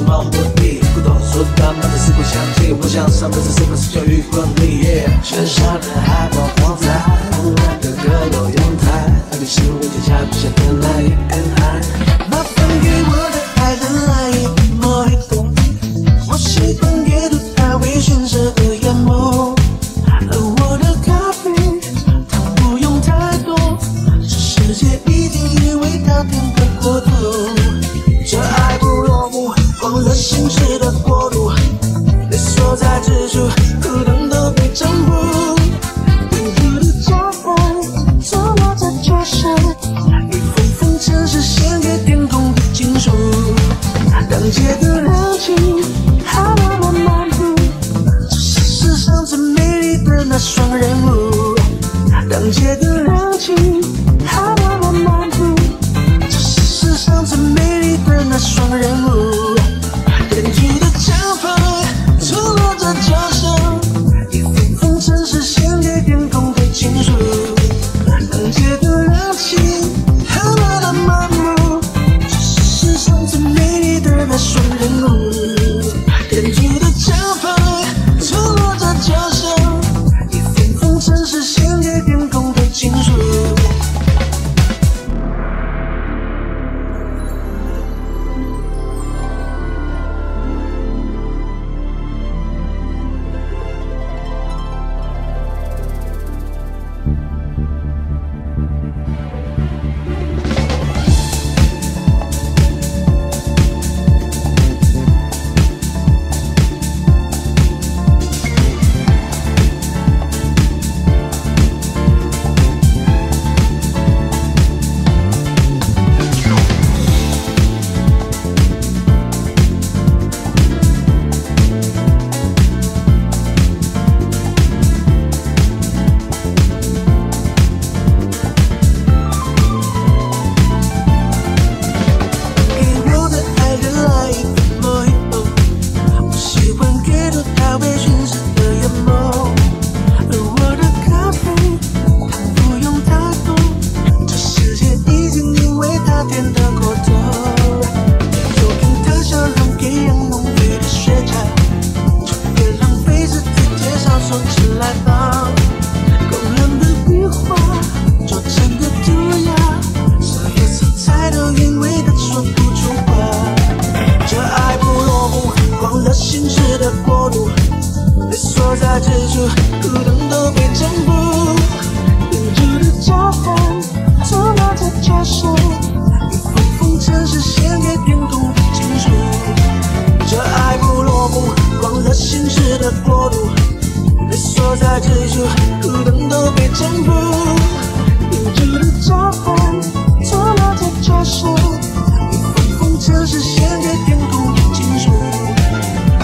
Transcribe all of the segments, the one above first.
多冒很多地，不懂说他们的四顾相替。我想上辈子是不是教育管理？学校的海报狂在，红蓝的阁楼阳台，那个新闻天下不下的那一片海。麻烦给我的爱人来心事的国度，你所在之处，可能都被征服。远处的家风，坐落在脚下，一封封城市献给天空的情书。当街的热情，还慢慢漫步。这是世上最美丽的那双人舞。当街的落在脚下，一封封城市献给天空的情书。这爱不落幕，忘了心事的国度。你所在之处，可能都被征服。远处的家风，错落在脚下，一封封城市献给天空的情书。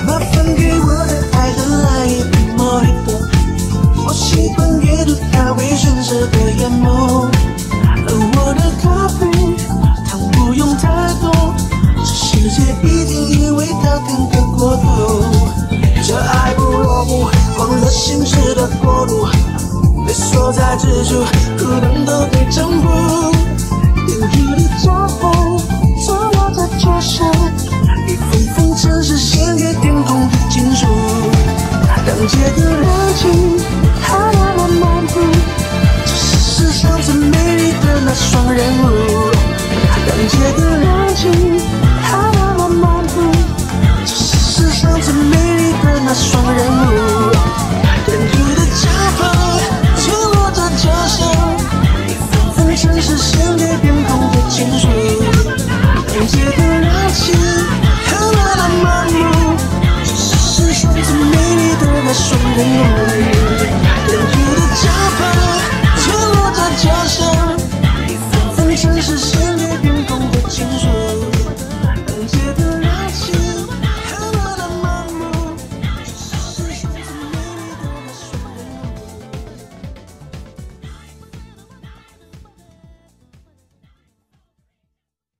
麻烦给我的爱人来一杯莫吉托，我喜欢阅读它微醺时的眼眸。事的国度，你所在之处，可能都被征服。远处的家风，错落在脚下，一封封城市献给天空的情书。当街的热情，还慢慢漫步，这是世上最美丽的那双人舞。当街的 lonely.